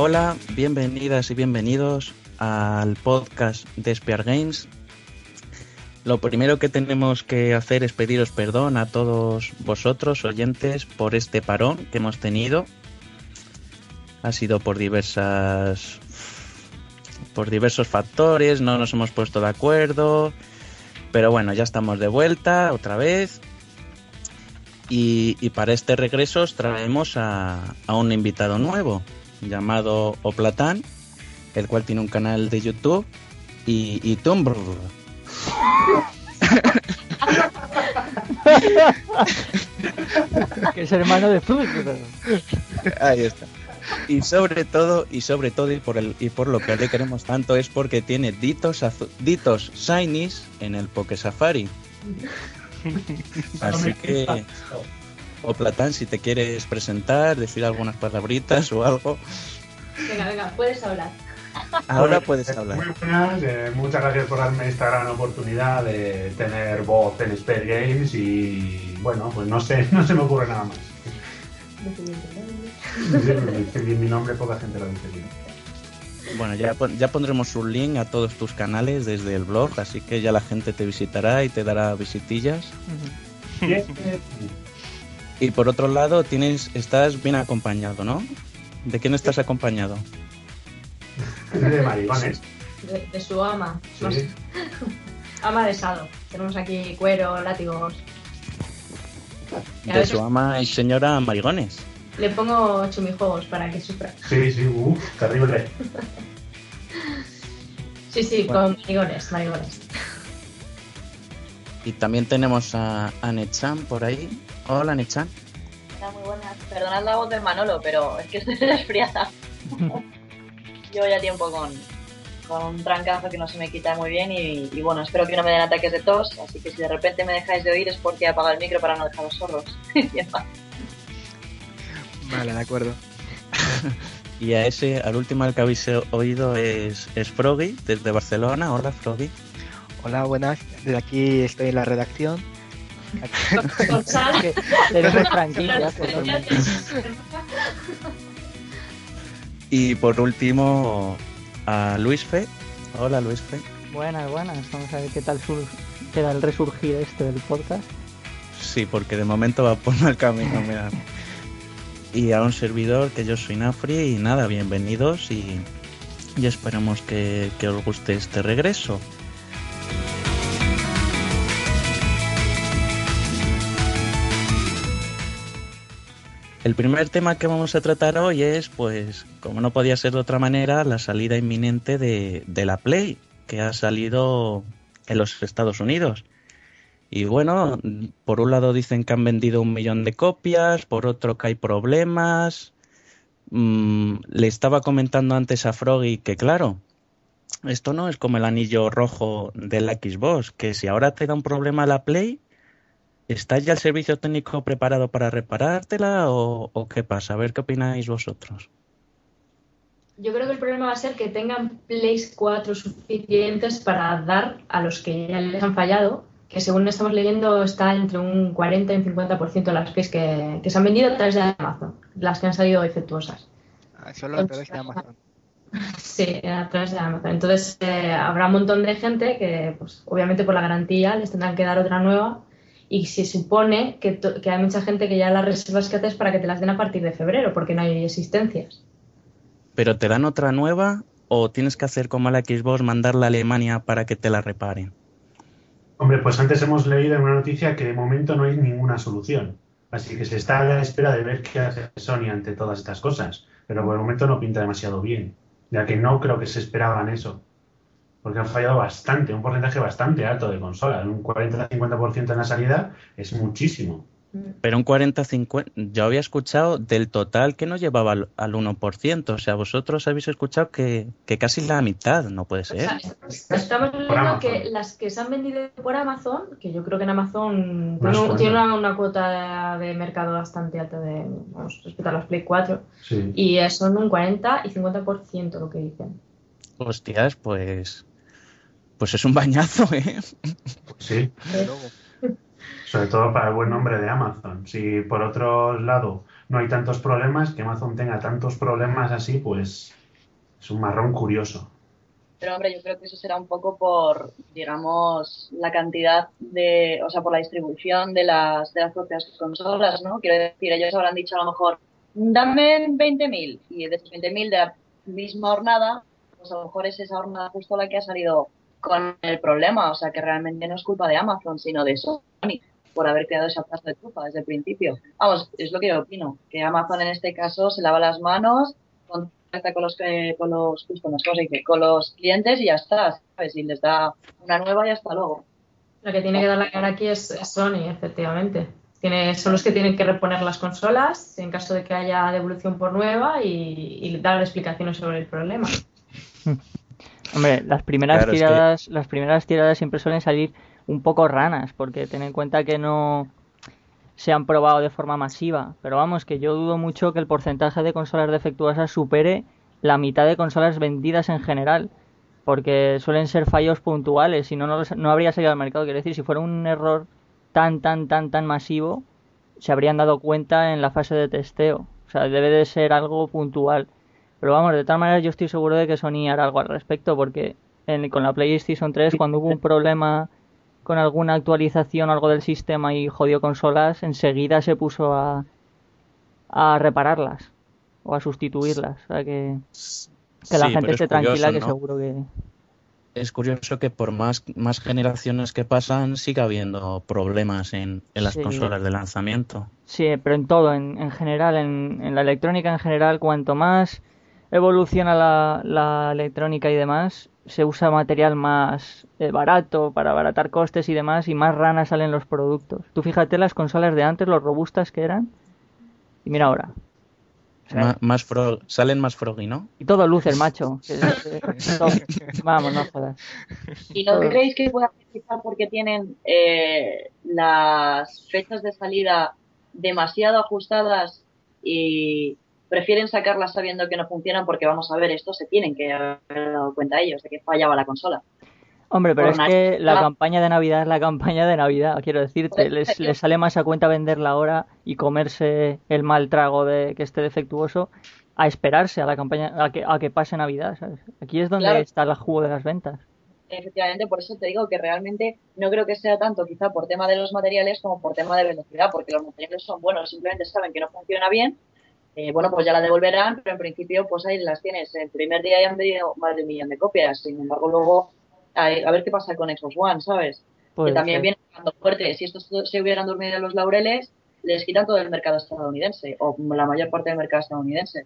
Hola, bienvenidas y bienvenidos al podcast de Spear Games. Lo primero que tenemos que hacer es pediros perdón a todos vosotros, oyentes, por este parón que hemos tenido. Ha sido por diversas por diversos factores, no nos hemos puesto de acuerdo, pero bueno, ya estamos de vuelta otra vez. Y, para este regreso os traemos a un invitado nuevo llamado Oplatán, el cual tiene un canal de YouTube y, y Tumblr. que es hermano de Fuzz. Ahí está. Y sobre todo, y sobre todo, y por el, y por lo que le queremos tanto, es porque tiene ditos ditos shinies en el Poké Safari. Así que, Oplatán, si te quieres presentar, decir algunas palabritas o algo, Venga, venga, puedes hablar. ahora puedes hablar. Muy buenas, eh, muchas gracias por darme esta gran oportunidad de tener voz en Spare Games y bueno, pues no sé, no se me ocurre nada más. Dice bien mi nombre, poca gente lo dice bien. Bueno, ya, ya pondremos un link a todos tus canales desde el blog, así que ya la gente te visitará y te dará visitillas. Bien, Y por otro lado, tienes, estás bien acompañado, ¿no? ¿De quién estás acompañado? de maricones. De, de su ama. Sí. Ama de Sado. Tenemos aquí cuero, látigos. De veces su ama y señora Marigones. le pongo chumijuegos para que sufra. Sí, sí, uff, terrible. Sí, sí, Bueno. con marigones, marigones. Y también tenemos a, a Nechan por ahí. Hola, Nechan. Hola, muy buenas. Perdonad la voz del Manolo, pero es que estoy resfriada. Llevo ya tiempo con, con un trancazo que no se me quita muy bien y, y bueno, espero que no me den ataques de tos, así que si de repente me dejáis de oír es porque he apagado el micro para no dejaros sordos. Vale, de acuerdo. Y a ese, al último al que habéis oído es, es Froggy, desde Barcelona. Hola, Froggy. Hola, buenas. Desde aquí estoy en la redacción. Tenemos franquicias. Y por último, a Luis Fe. Hola, Luis Fe. Buenas, buenas. Vamos a ver qué tal sur queda el resurgir este del podcast. Sí, porque de momento va por mal camino, mira. Y a un servidor que yo soy Nafri y nada, bienvenidos y, y esperamos que, que os guste este regreso. El primer tema que vamos a tratar hoy es, pues, como no podía ser de otra manera, la salida inminente de, de la Play, que ha salido en los Estados Unidos. Y bueno, por un lado dicen que han vendido un millón de copias, por otro que hay problemas. Mm, le estaba comentando antes a Froggy que claro, esto no es como el anillo rojo de la Xbox, que si ahora te da un problema la Play, ¿está ya el servicio técnico preparado para reparártela o, o qué pasa? A ver qué opináis vosotros. Yo creo que el problema va a ser que tengan Plays 4 suficientes para dar a los que ya les han fallado, que según estamos leyendo está entre un 40 y un 50% de las Plays que, que se han vendido a través de Amazon, las que han salido defectuosas. Ah, Solo a través de Amazon. Sí, a través de Amazon. Entonces eh, habrá un montón de gente que, pues, obviamente por la garantía les tendrán que dar otra nueva y se supone que, que hay mucha gente que ya las reservas que haces para que te las den a partir de febrero porque no hay existencias. ¿Pero te dan otra nueva o tienes que hacer como a la Xbox, mandarla a Alemania para que te la reparen? Hombre, pues antes hemos leído en una noticia que de momento no hay ninguna solución. Así que se está a la espera de ver qué hace Sony ante todas estas cosas. Pero por el momento no pinta demasiado bien, ya que no creo que se esperaban eso. Porque han fallado bastante, un porcentaje bastante alto de consolas. Un 40-50% en la salida es muchísimo. Pero un 40-50, yo había escuchado del total que no llevaba al, al 1%. O sea, vosotros habéis escuchado que, que casi la mitad, no puede O ser. sea, estamos Amazon. que las que se han vendido por Amazon, que yo creo que en Amazon tiene, un- cuantas. tiene una, una cuota de mercado bastante alta de, vamos, respecto a las Play 4, Sí. y son un 40 y 50% lo que dicen. Hostias, pues. Pues es un bañazo, ¿eh? Sí. Desde luego. Sobre todo para el buen nombre de Amazon. Si por otro lado no hay tantos problemas, que Amazon tenga tantos problemas así, pues es un marrón curioso. Pero hombre, yo creo que eso será un poco por, digamos, la cantidad de, o sea, por la distribución de las, de las propias consolas, ¿no? Quiero decir, ellos habrán dicho a lo mejor, dame 20.000 y de esos 20.000 de la misma hornada, pues a lo mejor es esa hornada justo la que ha salido con el problema, o sea, que realmente no es culpa de Amazon, sino de Sony por haber creado esa pasta de trufa desde el principio. Vamos, es lo que yo opino, que Amazon en este caso se lava las manos, contacta con los, con los, con los clientes y ya está, ¿sabes? Y les da una nueva y hasta luego. Lo que tiene que dar la cara aquí es Sony, efectivamente. Tiene, son los que tienen que reponer las consolas en caso de que haya devolución por nueva y, dar explicaciones sobre el problema. Hombre, las primeras tiradas, las primeras tiradas siempre suelen salir un poco ranas, porque ten en cuenta que no se han probado de forma masiva. Pero vamos, que yo dudo mucho que el porcentaje de consolas defectuosas supere la mitad de consolas vendidas en general. Porque suelen ser fallos puntuales, si no, no, habría salido al mercado. Quiero decir, si fuera un error tan, tan, tan, tan masivo, se habrían dado cuenta en la fase de testeo. O sea, debe de ser algo puntual. Pero vamos, de tal manera yo estoy seguro de que Sony hará algo al respecto, porque con la PlayStation 3, cuando hubo un problema con alguna actualización o algo del sistema y jodió consolas, enseguida se puso a, a repararlas o a sustituirlas. O sea que, que la gente esté tranquila, que seguro que. Es curioso que por más, más generaciones que pasan siga habiendo problemas en, en las consolas de lanzamiento. Sí, pero en todo, en, en general, en, en, la electrónica en general, cuanto más evoluciona la, la electrónica y demás, se usa material más eh, barato para abaratar costes y demás y más ranas salen los productos. Tú fíjate las consolas de antes, los robustas que eran, y mira ahora. más salen más froggy, ¿no? Y todo luce el macho. Vamos, no jodas. ¿Y no creéis que pueda quizá porque tienen eh, las fechas de salida demasiado ajustadas y prefieren sacarlas sabiendo que no funcionan porque vamos a ver, esto se tienen que haber dado cuenta ellos de que fallaba la consola. Hombre, pero es que la campaña de Navidad es la campaña de Navidad, quiero decirte, les, les, sale más a cuenta venderla ahora y comerse el mal trago de que esté defectuoso a esperarse a la campaña, a que, a que pase Navidad, ¿sabes? Aquí es donde está el jugo de las ventas. Efectivamente, por eso te digo que realmente no creo que sea tanto quizá por tema de los materiales como por tema de velocidad, porque los materiales son buenos, simplemente saben que no funciona bien eh, bueno, pues ya la devolverán, pero en principio, pues ahí las tienes. El primer día ya han vendido más de un millón de copias. Sin embargo, luego, a, ver qué pasa con Xbox One, ¿sabes? que también viene fuerte. Si estos se hubieran dormido en los laureles, les quitan todo el mercado estadounidense, o la mayor parte del mercado estadounidense.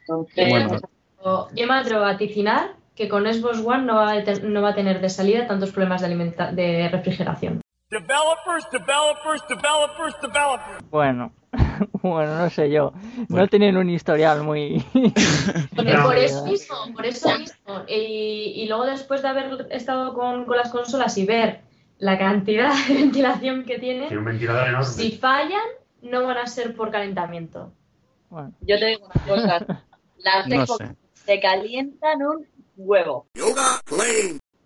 Entonces, bueno. yo me atrevo a vaticinar que con Xbox One no va, a no va a tener de salida tantos problemas de, de refrigeración. Developers, developers, developers, developers. Bueno, bueno, no sé yo. No tienen un historial muy. por eso mismo, por eso mismo. Y, luego después de haber estado con, las consolas y ver la cantidad de ventilación que tienen, si fallan, no van a ser por calentamiento. Bueno. Yo te digo una cosa. Las no se calientan un huevo. Yoga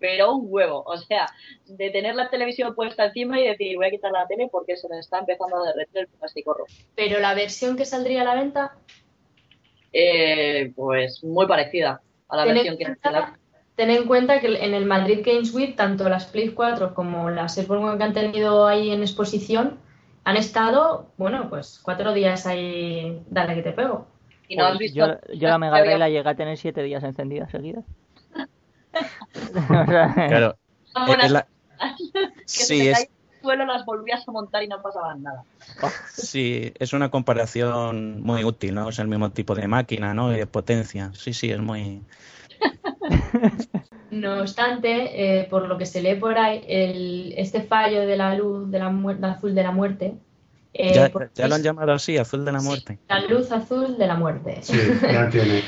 pero un huevo. O sea, de tener la televisión puesta encima y decir, voy a quitar la tele porque se me está empezando a derretir el plástico rojo. Pero la versión que saldría a la venta. Eh, pues muy parecida a la versión que la... Ten en cuenta que en el Madrid Games Week, tanto las Play 4 como las Xbox One que han tenido ahí en exposición, han estado, bueno, pues cuatro días ahí, dale que te pego. ¿Y no has visto yo, la Mega Drive la llegué a tener siete días encendida seguidas. Claro. sí, es... suelo las volvías a montar y no pasaban nada. Sí, es una comparación muy útil, ¿no? Es el mismo tipo de máquina, ¿no? Y de potencia. Sí, sí, es muy... No obstante, eh, por lo que se lee por ahí, el, este fallo de la luz de la, azul de la muerte eh, ya, lo han llamado así, azul de la muerte. la luz azul de la muerte. Sí, ya tiene.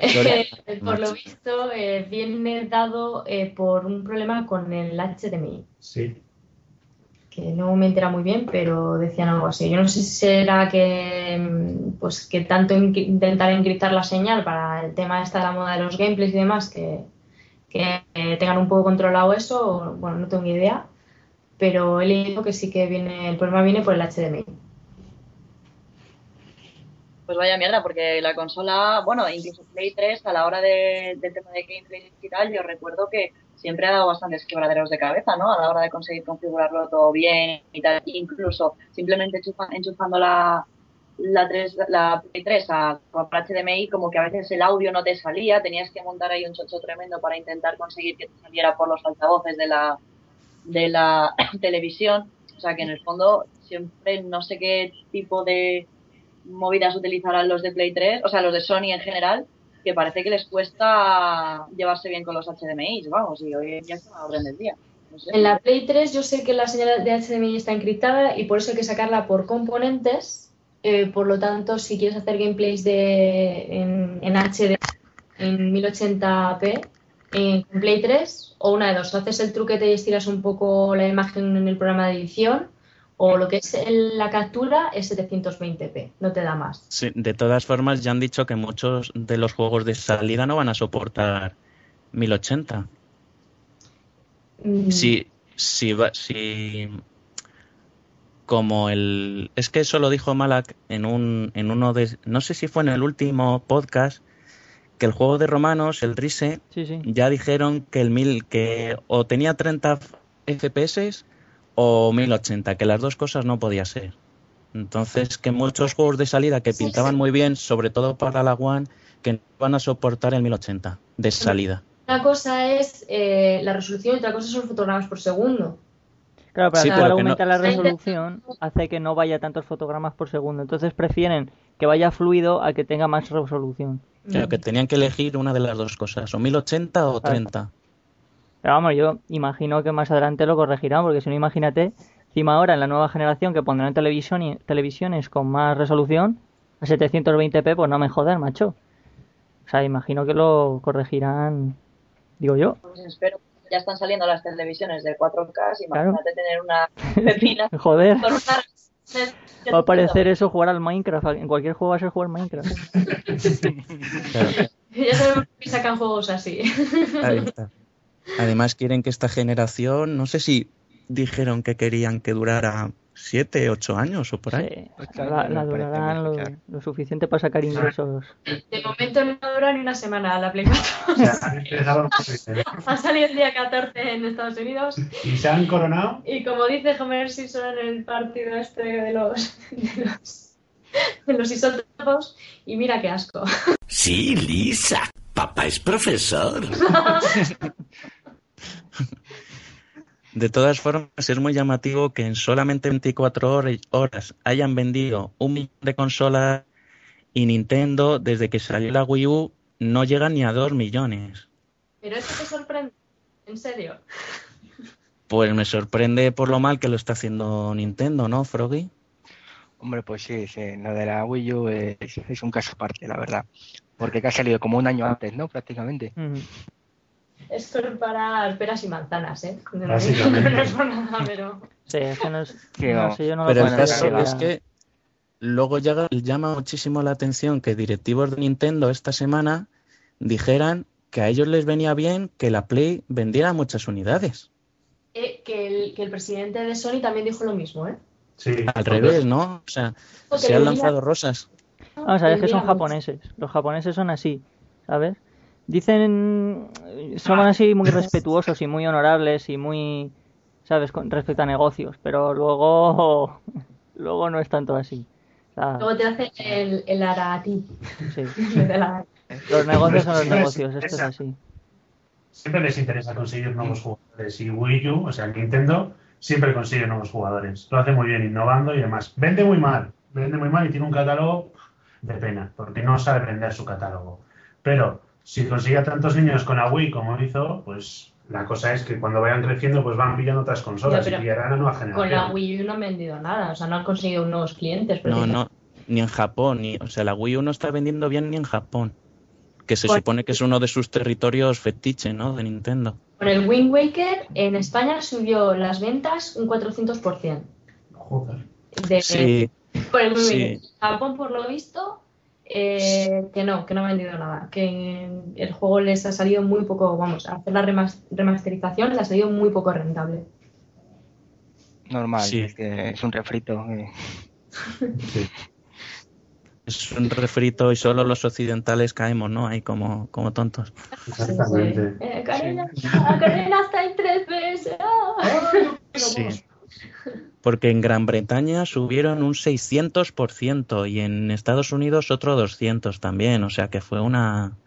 por lo visto, eh, viene dado eh, por un problema con el HDMI. Sí. Que no me entera muy bien, pero decían algo así. Yo no sé si será que, mm, pues, que tanto intentar encriptar la señal para el tema esta de la moda de los gameplays y demás, que, que tengan un poco controlado eso, o, bueno, no tengo ni idea pero he leído que sí que viene, el problema viene por el HDMI. pues vaya mierda, porque la consola, bueno, incluso Play 3, a la hora de, del tema de gameplay y tal, yo recuerdo que siempre ha dado bastantes quebraderos de cabeza, ¿no? A la hora de conseguir configurarlo todo bien y tal. Incluso simplemente enchufando la, la, 3, la Play 3 a, a HDMI, como que a veces el audio no te salía, tenías que montar ahí un chocho tremendo para intentar conseguir que te saliera por los altavoces de la, de la televisión. O sea que en el fondo siempre no sé qué tipo de movidas utilizarán los de Play 3, o sea, los de Sony en general, que parece que les cuesta llevarse bien con los HDMI, vamos, y hoy ya está a orden del día. En la Play 3 yo sé que la señal de HDMI está encriptada y por eso hay que sacarla por componentes. Eh, por lo tanto, si quieres hacer gameplays de, en, en HD en 1080p en Play 3, o una de dos, haces el truquete y estiras un poco la imagen en el programa de edición, o lo que es la captura es 720p, no te da más. Sí, de todas formas, ya han dicho que muchos de los juegos de salida no van a soportar 1080. Mm. Si, si, si, como el... Es que eso lo dijo Malak en, un, en uno de... No sé si fue en el último podcast, que el juego de romanos, el Rise, ya dijeron que el mil que o tenía 30 FPS o 1080, que las dos cosas no podía ser. Entonces, que muchos juegos de salida que pintaban muy bien, sobre todo para la One, que no van a soportar el 1080 de salida. Una cosa es eh, la resolución y otra cosa son fotogramas por segundo. Claro, pero al aumentar la resolución hace que no vaya tantos fotogramas por segundo. Entonces prefieren que vaya fluido a que tenga más resolución. Claro, que tenían que elegir una de las dos cosas, o 1080 o 30. Pero vamos, yo imagino que más adelante lo corregirán, porque si no, imagínate, encima ahora en la nueva generación que pondrán televisión y, televisiones con más resolución, a 720p, pues no me joder, macho. O sea, imagino que lo corregirán, digo yo. Pues espero. Ya están saliendo las televisiones de 4K, imagínate tener una pepina. joder. Va a parecer eso jugar al Minecraft. En cualquier juego va a ser jugar Minecraft. Ya sabemos que sacan juegos así. Ahí está. Además quieren que esta generación, no sé si dijeron que querían que durara siete, ocho años o por ahí. la, durarán lo, suficiente para sacar ingresos. De momento no dura ni una semana la Play 4. ha salido el día 14 en Estados Unidos. ¿Y se han coronado? Y como dice Homer Simpson en el partido este de los, de los, de los isótopos, y mira qué asco. Sí, Lisa, papá es profesor. De todas formas, es muy llamativo que en solamente 24 horas hayan vendido un millón de consolas y Nintendo, desde que salió la Wii U, no llega ni a dos millones. ¿Pero eso te sorprende? ¿En serio? Pues me sorprende por lo mal que lo está haciendo Nintendo, ¿no, Froggy? Hombre, pues sí, sí, lo de la Wii U es, un caso aparte, la verdad. Porque ha salido como un año antes, ¿no? Prácticamente. Es para peras y manzanas, ¿eh? No, no es por nada, pero... Sí, es que no es... No, yo no pero el caso es que luego ya llama muchísimo la atención que directivos de Nintendo esta semana dijeran que a ellos les venía bien que la Play vendiera muchas unidades. Eh, que, el, que el presidente de Sony también dijo lo mismo, ¿eh? Sí. Al revés, ¿no? O sea, se han lanzado rosas. Vamos a ver que son japoneses. Los japoneses son así, ¿sabes? Dicen, son así muy respetuosos y muy honorables y muy, ¿sabes?, con respecto a negocios, pero luego, luego no es tanto así. luego te hace el, el a ti. Sí. Los negocios son los negocios, esto es así. Siempre les interesa conseguir nuevos jugadores y Wii U, o sea, Nintendo, siempre consigue nuevos jugadores. Lo hace muy bien, innovando y demás. Vende muy mal, vende muy mal y tiene un catálogo de pena, porque no sabe vender su catálogo. Pero si consigue tantos niños con la Wii como hizo, pues la cosa es que cuando vayan creciendo pues van pillando otras consolas y pillarán a nueva generación. Con la Wii U no han vendido nada, o sea, no han conseguido nuevos clientes. No, no, ni en Japón, ni, o sea, la Wii U no está vendiendo bien ni en Japón, que se pues supone que es uno de sus territorios fetiche, ¿no? De Nintendo. Con el Wind Waker en España subió las ventas un 400%. Joder. sí. Por el Wind Japón, por lo visto, eh, que no, que no ha vendido nada, que el juego les ha salido muy poco, vamos, a hacer la remasterización les ha salido muy poco rentable. Normal, es, que es un refrito. Eh. es un refrito y solo los occidentales caemos, ¿no? Ahí como, como tontos. Exactamente. Eh, Karina, ah, Karina está en tres veces. ah. Sí. Porque en Gran Bretaña subieron un 600% y en Estados Unidos otro 200 también, o sea que fue una,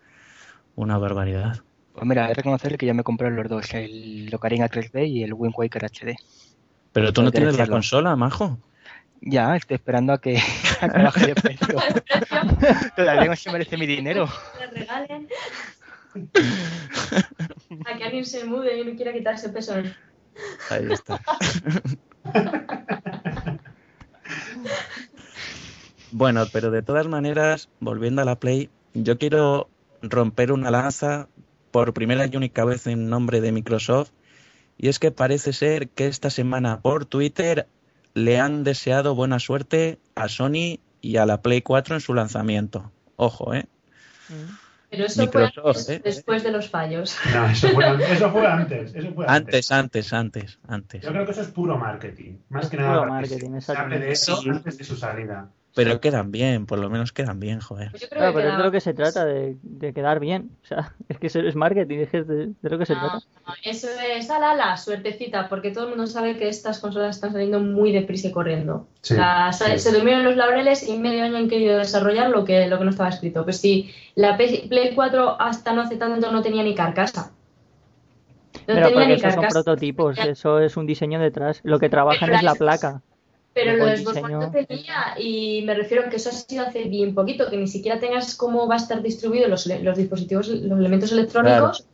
una barbaridad. Pues mira, he de reconocer que ya me compré los dos, el Ocarina 3D y el Wind Waker HD. Pero tú no que tienes la consola, majo. Ya, estoy esperando a que, a que baje de precio. Todavía no se merece mi dinero. Que le regalen. A que alguien se mude y no quiera quitarse peso. Ahí está. Bueno, pero de todas maneras, volviendo a la Play, yo quiero romper una lanza por primera y única vez en nombre de Microsoft. Y es que parece ser que esta semana por Twitter le han deseado buena suerte a Sony y a la Play 4 en su lanzamiento. Ojo, ¿eh? Pero eso fue antes, ¿eh? después de los fallos. No, eso fue, an- eso fue antes. Eso fue Antes, antes. antes, antes, antes. Yo creo que eso es puro marketing. Más que nada marketing, de eso antes de su salida. Pero quedan bien, por lo menos quedan bien, joder. Pues yo creo Claro, que pero es de lo que se trata, de, de quedar bien. O sea, es que es marketing, es de, de lo que se No, trata. no, eso es ala la suertecita, porque todo el mundo sabe que estas consolas están saliendo muy deprisa y corriendo. Sí, La- sa- sí. Se durmieron los laureles y medio año han querido desarrollar lo que, lo que no estaba escrito. Pues si la Play 4 hasta no hace tanto no tenía ni carcasa. No Pero tenía porque ni esos son carcasa. prototipos, eso es un diseño detrás. Lo que trabajan Pero es la la- placa. Pero lo de Xbox tenía, y me refiero a que eso ha sido hace bien poquito, que ni siquiera tengas cómo va a estar distribuido los, los dispositivos, los elementos electrónicos.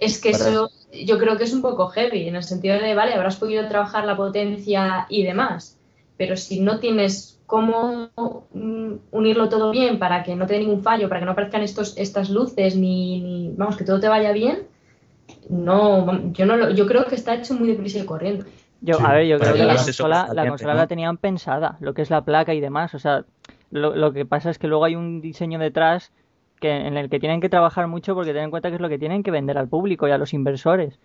Es que eso yo creo que es un poco heavy, en el sentido de, vale, habrás podido trabajar la potencia y demás, pero si no tienes cómo mm, unirlo todo bien para que no te dé ningún fallo, para que no aparezcan estos, estas luces, ni, ni- vamos, que todo te vaya bien, no, yo no lo- yo creo que está hecho muy deprisa y corriendo. Yo, Sí, a ver, yo creo que la consola, la consola ¿no? la tenían pensada, lo que es la placa y demás. O sea, lo, lo que pasa es que luego hay un diseño detrás que, en el que tienen que trabajar mucho porque ten en cuenta que es lo que tienen que vender al público y a los inversores.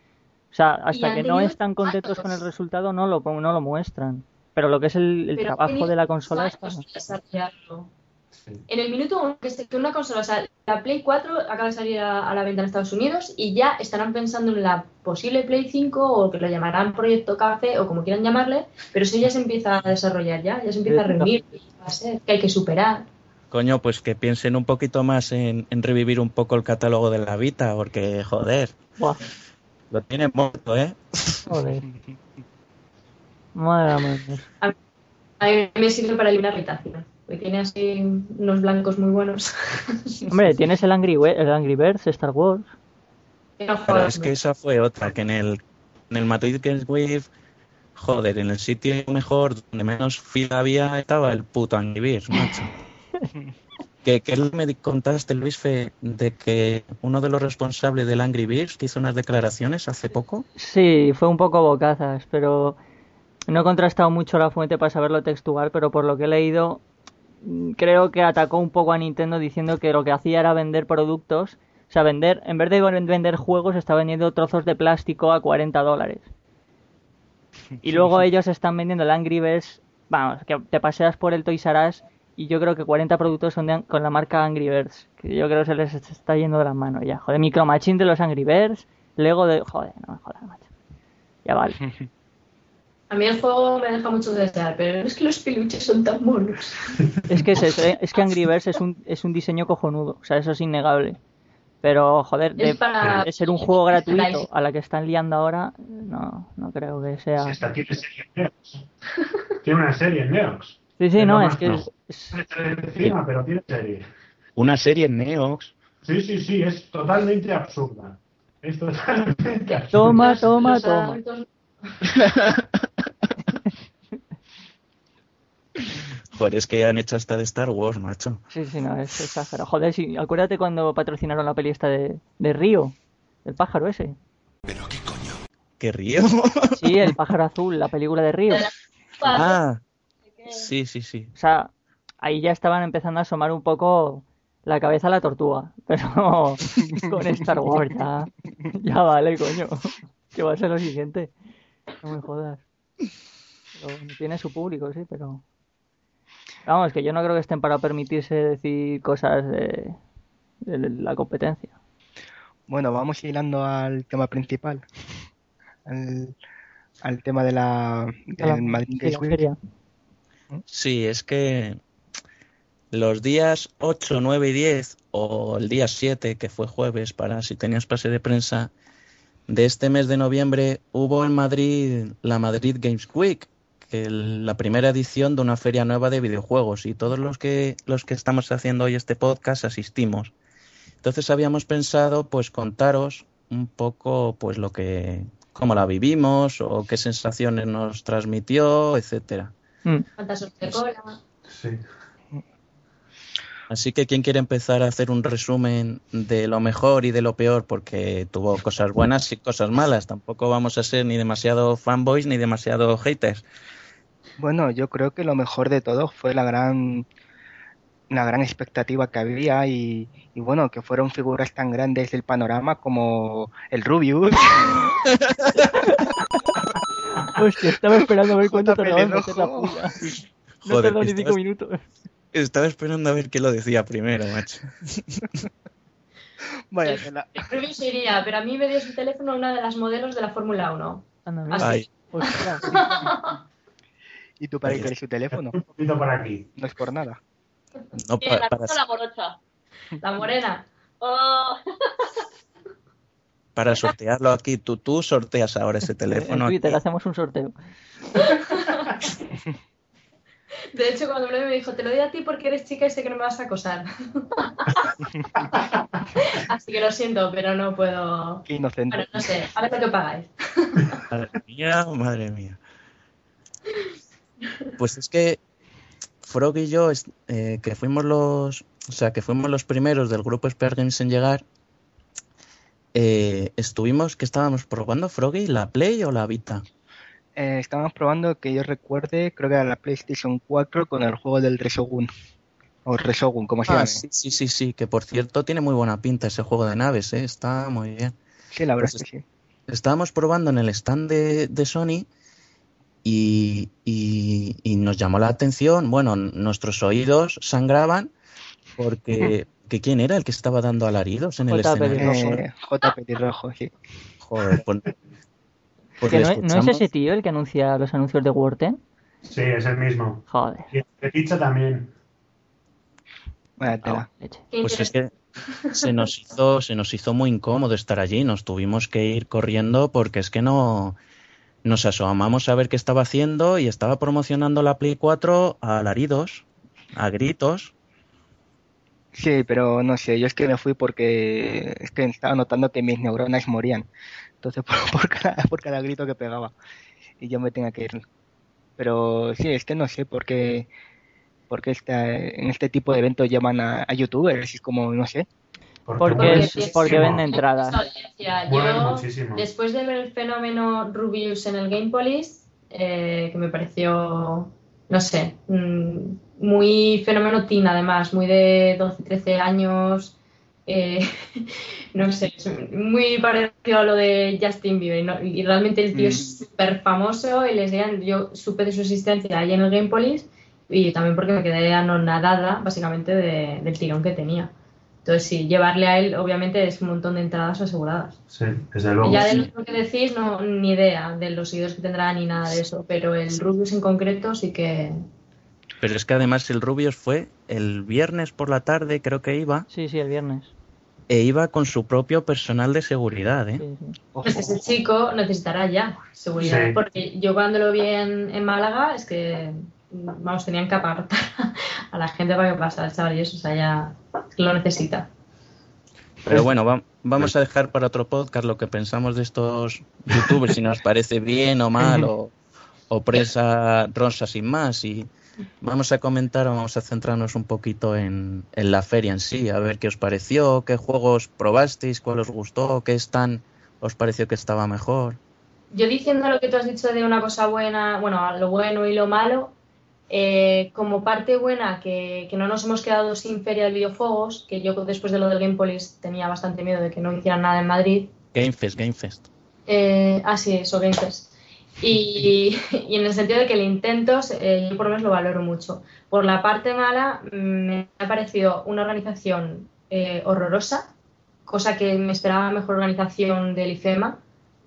O sea, hasta que no están contentos con el resultado no lo, no lo muestran. Pero lo que es el, el trabajo de la consola desarrollarlo. Sí. En el minuto uno que, se- que una consola, o sea, la Play 4 acaba de salir a, a la venta en Estados Unidos y ya estarán pensando en la posible Play 5 o que lo llamarán Proyecto Café o como quieran llamarle, pero eso ya se empieza a desarrollar ya, ya se empieza a reunir, va a ser, que hay que superar. Coño, pues que piensen un poquito más en, en revivir un poco el catálogo de la Vita, porque, joder, Buah, lo tienen muerto, ¿eh? joder. Madre mía. A mí me sirve para eliminar irritación, porque tiene así unos blancos muy buenos. Hombre, tienes el Angry, We- el Angry Birds, Star Wars. Pero es que esa fue otra, que en el, en el Madrid Games Week, joder, en el sitio mejor, donde menos fila había, estaba el puto Angry Birds, macho. que, que me contaste, Luis, Fe, de que uno de los responsables del Angry Birds que hizo unas declaraciones hace poco. Sí, fue un poco bocazas, pero no he contrastado mucho la fuente para saberlo textual, pero por lo que he leído, creo que atacó un poco a Nintendo diciendo que lo que hacía era vender productos, o sea, vender, en vez de vender juegos, está vendiendo trozos de plástico a 40 dólares. Y luego ellos están vendiendo el Angry Birds, vamos, que te paseas por el Toys R Us y yo creo que 40 productos son de- con la marca Angry Birds, que yo creo que se les está yendo de las manos ya. Joder, Micro Machine de los Angry Birds, Lego de... Joder, no me jodas, macho. Ya vale. A mí el juego me deja mucho desear, pero es que los peluches son tan monos. Es que, es, eso, ¿eh? es que Angry Birds es un, es un diseño cojonudo, o sea, eso es innegable. Pero, joder, de, Es para- de ser un juego gratuito a la que están liando ahora, no, no creo que sea... Si esta tiene serie en Neox. Tiene una serie en Neox. Sí, sí, no, es que no. es, es- Está encima, pero tiene serie. Una serie en Neox. Sí, sí, sí, es totalmente absurda. Es totalmente absurda. Toma, toma, toma. Joder, es que han hecho hasta de Star Wars, macho. Sí, sí, no, es exagerado. Joder, sí, acuérdate cuando patrocinaron la peli esta de, de Río, el pájaro ese. ¿Qué río? Sí, el pájaro azul, la película de Río. ah, sí, sí, sí. O sea, ahí ya estaban empezando a asomar un poco la cabeza a la tortuga. Pero con Star Wars ya, ya vale, coño. Que va a ser lo siguiente. No me jodas. Pero tiene su público, sí, pero... Vamos, que yo no creo que estén para permitirse decir cosas de, de la competencia. Bueno, vamos hilando al tema principal. Al, al tema de la, del Madrid de Games la Week. feria. Sí, es que los días 8, 9 y 10 o el día 7, que fue jueves, para si tenías pase de prensa, de este mes de noviembre hubo en Madrid la Madrid Games Week, el- la primera edición de una feria nueva de videojuegos y todos los que los que estamos haciendo hoy este podcast asistimos. Entonces habíamos pensado pues contaros un poco pues lo que cómo la vivimos o qué sensaciones nos transmitió, etcétera. Mm. Sí. Así que ¿quién quiere empezar a hacer un resumen de lo mejor y de lo peor? Porque tuvo cosas buenas y cosas malas. Tampoco vamos a ser ni demasiado fanboys ni demasiado haters. Bueno, yo creo que lo mejor de todo fue la gran la gran expectativa que había y, y bueno, que fueron figuras tan grandes del panorama como el Rubius, Hostia, estaba esperando a ver cuándo Jota tardaba en meter la puya. No Joder, tardó ni cinco minutos. Estaba esperando a ver qué lo decía primero, macho. vaya. El premio se iría, pero a mí me dio su teléfono una de las modelos de la Fórmula 1. Anda, mira. Así. Ay, Ostras. ¿Y tú para qué quieres su teléfono? Un poquito por aquí. No es por nada. no Bien, pa- la para, la morocha. La morena. Oh, para sortearlo aquí. Tú, tú sorteas ahora ese En teléfono. Twitter aquí. hacemos un sorteo. De hecho, cuando me dijo, te lo doy a ti porque eres chica y sé que no me vas a acosar. Así que lo siento, pero no puedo. Qué inocente. Bueno, no sé, a ver lo que pagáis. Madre mía, madre mía. Pues es que Frog y yo, eh, que fuimos los, o sea, que fuimos los primeros del grupo Spear Games en llegar, eh, estuvimos, que estábamos probando Froggy, la Play o la Vita. Eh, estábamos probando que yo recuerde, creo que era la PlayStation 4 con el juego del Resogun. O Resogun, como se Ah, llama. sí, sí, sí, sí, que por cierto tiene muy buena pinta ese juego de naves, ¿eh? está muy bien. Sí, la verdad Pues es que sí. estábamos probando en el stand de, de Sony y, y- y nos llamó la atención, bueno, nuestros oídos sangraban porque que quién era el que estaba dando alaridos en el J. escenario. Eh, J. Petirrojo, sí. Joder, pues, pues Que no, es- ¿No es escuchamos. ese tío el que anuncia los anuncios de Word Sí, es el mismo. Joder. Y el de pizza también. Vaya Ah, tela. Pues es que se nos hizo, se nos hizo muy incómodo estar allí, nos tuvimos que ir corriendo porque es que no nos asomamos a ver qué estaba haciendo y estaba promocionando la Play 4 a alaridos, a gritos. Sí, pero no sé, yo es que me fui porque es que estaba notando que mis neuronas morían. Entonces, por, por cada, por cada grito que pegaba. Y yo me tenía que ir. Pero sí, es que no sé por qué, por qué esta- en este tipo de eventos llaman a, a youtubers. Es como, no sé. Porque, es, porque vende entradas. Yo, muchísimo. después de ver el fenómeno Rubius en el Game Police, eh, que me pareció, no sé, mm, muy fenómeno teen además, muy de 12, 13 años, eh, no sé, es muy parecido a lo de Justin Bieber. ¿no? Y realmente el tío Mm. es súper famoso y les digan, yo supe de su existencia ahí en el Game Police y también porque me quedé anonadada básicamente de- del tirón que tenía. Entonces, sí, llevarle a él, obviamente, es un montón de entradas aseguradas. Sí, desde luego. Y ya de lo que decís, no, ni idea de los seguidores que tendrá ni nada de eso, pero el Rubius en concreto sí que. Pero es que además el Rubius fue el viernes por la tarde, creo que iba, Sí, sí, el viernes. e iba con su propio personal de seguridad, ¿eh? Sí, sí. Pues ese chico necesitará ya seguridad, Sí. porque yo cuando lo vi en, en Málaga es que, vamos, tenían que apartar a la gente para que pasara el chaval y eso, o sea, ya lo necesita. Pero bueno, va- vamos a dejar para otro podcast lo que pensamos de estos youtubers, si nos parece bien o mal, o, o prensa rosa sin más. Y vamos a comentar, vamos a centrarnos un poquito en, en la feria en sí, a ver qué os pareció, qué juegos probasteis, cuál os gustó, qué stand os pareció que estaba mejor. Yo diciendo lo que tú has dicho de una cosa buena, bueno, lo bueno y lo malo, eh, como parte buena que, que no nos hemos quedado sin feria de videojuegos, que yo después de lo del Gamepolis tenía bastante miedo de que no hicieran nada en Madrid. Game Fest, Game Fest. Eh, ah, sí, eso, Game Fest. Y, en el sentido de que el intento, eh, yo por lo menos lo valoro mucho. Por la parte mala, me ha parecido una organización eh, horrorosa, cosa que me esperaba mejor organización del IFEMA,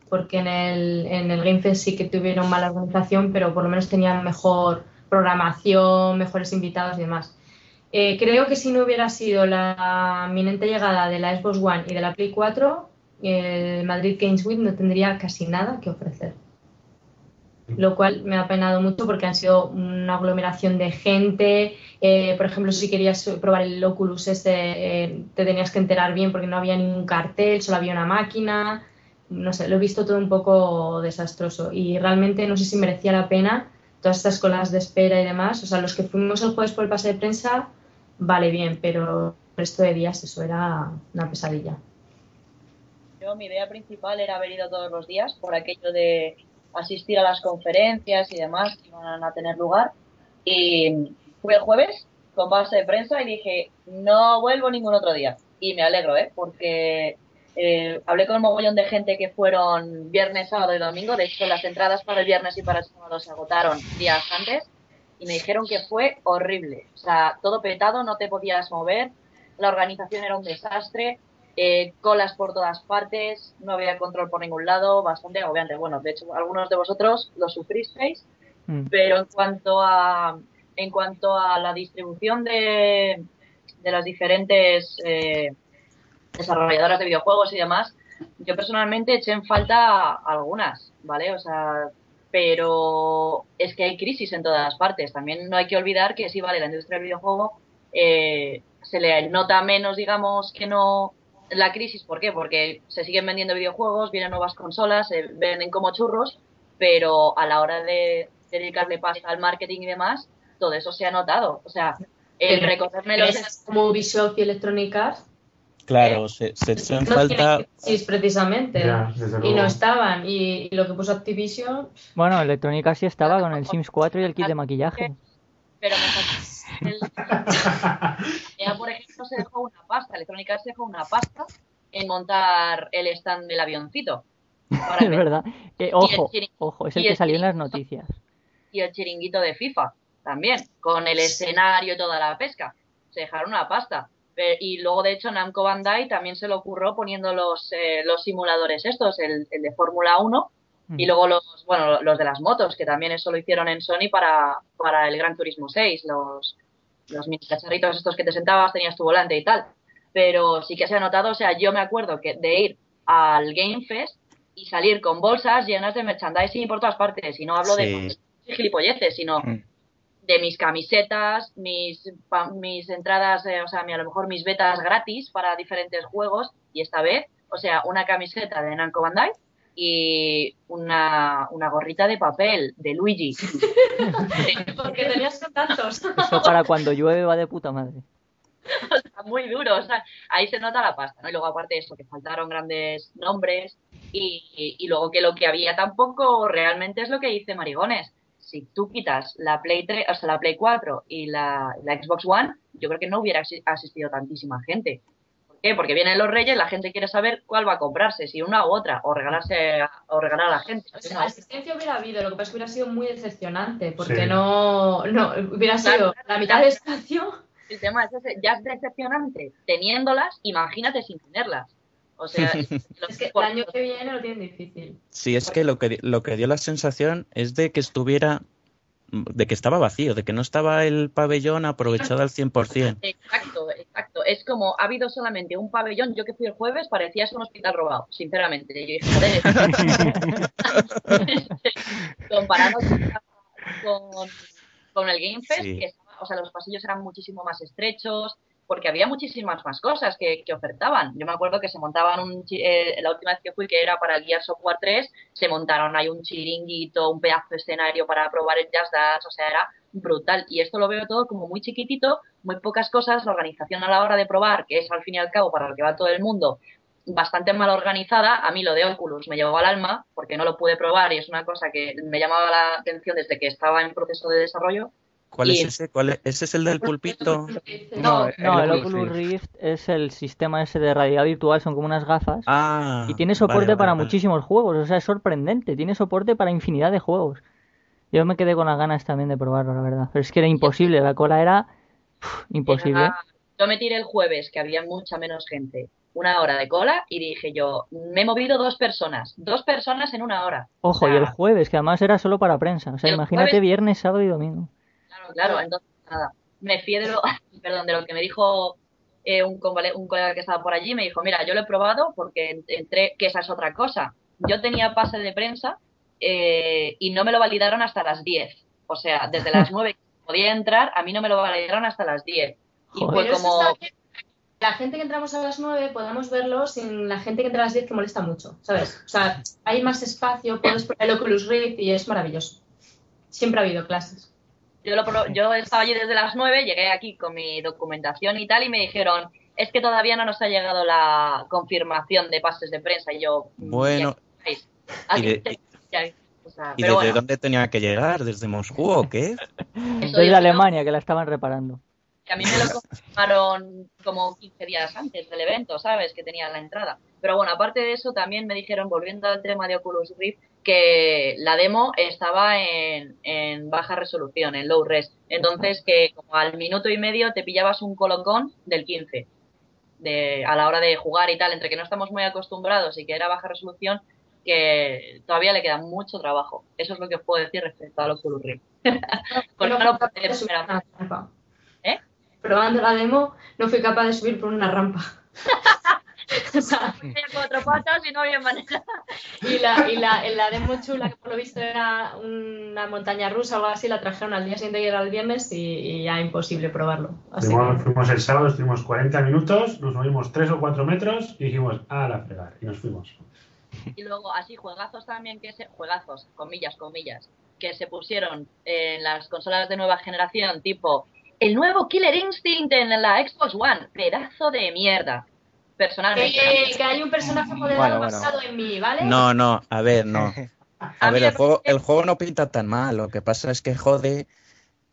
porque en el, en el Game Fest sí que tuvieron mala organización, pero por lo menos tenían mejor programación, mejores invitados y demás. Eh, creo que si no hubiera sido la inminente llegada de la Xbox One y de la Play 4, el Madrid Games Week no tendría casi nada que ofrecer. Lo cual me ha penado mucho porque han sido una aglomeración de gente. Eh, por ejemplo, si querías probar el Oculus este, te tenías que enterar bien porque no había ningún cartel, solo había una máquina. No sé, lo he visto todo un poco desastroso y realmente no sé si merecía la pena todas estas colas de espera y demás. O sea, los que fuimos el jueves por el pase de prensa, vale bien, pero el resto de días eso era una pesadilla. Yo, mi idea principal era haber ido todos los días por aquello de asistir a las conferencias y demás que iban a tener lugar. Y fui el jueves con base de prensa y dije, no vuelvo ningún otro día. Y me alegro, ¿eh? Porque eh, hablé con un mogollón de gente que fueron viernes, sábado y domingo. De hecho, las entradas para el viernes y para el sábado se agotaron días antes y me dijeron que fue horrible. O sea, todo petado, no te podías mover, la organización era un desastre, eh, colas por todas partes, no había control por ningún lado, bastante agobiante. Bueno, de hecho, algunos de vosotros lo sufristeis, mm. pero en cuanto a en cuanto a la distribución de, de las diferentes eh, desarrolladoras de videojuegos y demás, yo personalmente eché en falta algunas, ¿vale? O sea, pero es que hay crisis en todas partes. También no hay que olvidar que sí, vale, la industria del videojuego eh, se le nota menos, digamos, que no la crisis. ¿Por qué? Porque se siguen vendiendo videojuegos, vienen nuevas consolas, se venden como churros, pero a la hora de dedicarle pasta al marketing y demás, todo eso se ha notado. O sea, el recorrerme los... Como Ubisoft y Electronic Arts Claro, se, se echó en falta. Sí, precisamente. y no estaban. Y, lo que puso Activision. Bueno, Electrónica sí estaba con el Sims 4 y el kit de maquillaje. Pero me Ella, por ejemplo, se dejó una pasta. Electrónica se dejó una pasta en montar el stand del avioncito. es verdad. Eh, ojo, ojo, es el, que salió en las noticias. Y el chiringuito de FIFA también, con el escenario y toda la pesca. Se dejaron una pasta. Y luego, de hecho, Namco Bandai también se lo ocurrió poniendo los, eh, los simuladores estos, el, de Fórmula 1 mm. y luego los, bueno, los de las motos, que también eso lo hicieron en Sony para, para el Gran Turismo 6, los, los mini cacharritos estos que te sentabas, tenías tu volante y tal. Pero sí que se ha notado, o sea, yo me acuerdo que de ir al Game Fest y salir con bolsas llenas de merchandising por todas partes, y no hablo de gilipolleces, sino mm de mis camisetas, mis, mis entradas, eh, o sea, a lo mejor mis betas gratis para diferentes juegos y esta vez, o sea, una camiseta de Namco Bandai y una, una gorrita de papel de Luigi. Porque tenías tantos. Eso para cuando llueve va de puta madre. O sea, muy duro, o sea, ahí se nota la pasta, ¿no? Y luego aparte de eso, que faltaron grandes nombres y, y luego que lo que había tampoco realmente es lo que dice Marigones si tú quitas la Play 3, o sea, la Play 4 y la, Xbox One, yo creo que no hubiera asistido tantísima gente. ¿Por qué? Porque vienen los reyes, la gente quiere saber cuál va a comprarse, si una u otra, o regalarse o regalar a la gente. O sea, la asistencia hubiera habido, lo que pasa es que hubiera sido muy decepcionante, porque no, no, hubiera sido la mitad de espacio. El tema es ese, ya es decepcionante teniéndolas, imagínate sin tenerlas. O sea, es que el año que viene lo tienen difícil. Sí, es que lo que lo que dio la sensación es de que estuviera de que estaba vacío, de que no estaba el pabellón aprovechado al 100%. Exacto, exacto. Es como, ha habido solamente un pabellón, yo que fui el jueves, parecía un hospital robado, sinceramente. Yo dije, joder, comparado con, con, el Game Fest, que o sea, los pasillos eran muchísimo más estrechos, porque había muchísimas más cosas que, ofertaban. Yo me acuerdo que se montaban un, eh, la última vez que fui, que era para el Gear Software 3, se montaron ahí un chiringuito, un pedazo de escenario para probar el Just Dance, o sea, era brutal. Y esto lo veo todo como muy chiquitito, muy pocas cosas, la organización a la hora de probar, que es al fin y al cabo para lo que va todo el mundo, bastante mal organizada. A mí lo de Oculus me llevó al alma, porque no lo pude probar y es una cosa que me llamaba la atención desde que estaba en proceso de desarrollo ¿Cuál es ese? ¿Cuál es? ¿Ese es el del pulpito? No, no, el Oculus Rift es el sistema ese de realidad virtual, son como unas gafas. Ah, y tiene soporte para muchísimos juegos, o sea, es sorprendente, tiene soporte para infinidad de juegos. Yo me quedé con las ganas también de probarlo, la verdad. Pero es que era imposible, la cola era imposible. Yo me tiré el jueves, que había mucha menos gente, una hora de cola, y dije yo, me he movido dos personas, dos personas en una hora. Ojo, y el jueves, que además era solo para prensa. O sea, imagínate viernes, sábado y domingo. Claro, claro, entonces nada. Me fui de lo, perdón, de lo que me dijo eh, un, un colega que estaba por allí, me dijo, mira, yo lo he probado porque entré, que esa es otra cosa. Yo tenía pase de prensa eh, y no me lo validaron hasta las 10. O sea, desde las 9 podía entrar, a mí no me lo validaron hasta las 10. Y fue como... La gente que entramos a las 9 podemos verlo sin la gente que entra a las 10 que molesta mucho, ¿sabes? O sea, hay más espacio, puedes poner el Oculus Rift y es maravilloso. Siempre ha habido clases. Yo, lo, yo estaba allí desde las 9, llegué aquí con mi documentación y tal y me dijeron, es que todavía no nos ha llegado la confirmación de pases de prensa. Y yo, bueno, ¿Y desde dónde tenía que llegar? ¿Desde Moscú o qué? Desde Alemania, que la estaban reparando. Que a mí me lo confirmaron como 15 días antes del evento, ¿sabes? Que tenía la entrada. Pero bueno, aparte de eso, también me dijeron, volviendo al tema de Oculus Rift, que la demo estaba en, en baja resolución, en low res. Entonces, que como al minuto y medio te pillabas un colocón del 15. De, a la hora de jugar y tal, entre que no estamos muy acostumbrados y que era baja resolución, que todavía le queda mucho trabajo. Eso es lo que os puedo decir respecto a Oculus Rift. ¿Eh? Probando la demo, no fui capaz de subir por una rampa. o sea, cuatro patas y no había manera. y la, y la, en la demo chula, que por lo visto era una montaña rusa o algo así, la trajeron al día siguiente y era el viernes y, ya imposible probarlo. fuimos, el sábado, estuvimos 40 minutos, nos movimos 3 o 4 metros y dijimos, a la fregar, y nos fuimos. Y luego, así, juegazos también que se. Juegazos, comillas, comillas, que se pusieron en las consolas de nueva generación, tipo el nuevo Killer Instinct en la Xbox One. Pedazo de mierda. Personalmente. Que, hay un personaje moderado basado en mí, ¿vale? No, no, a ver, no. A, ver, el juego, el juego no pinta tan mal. Lo que pasa es que jode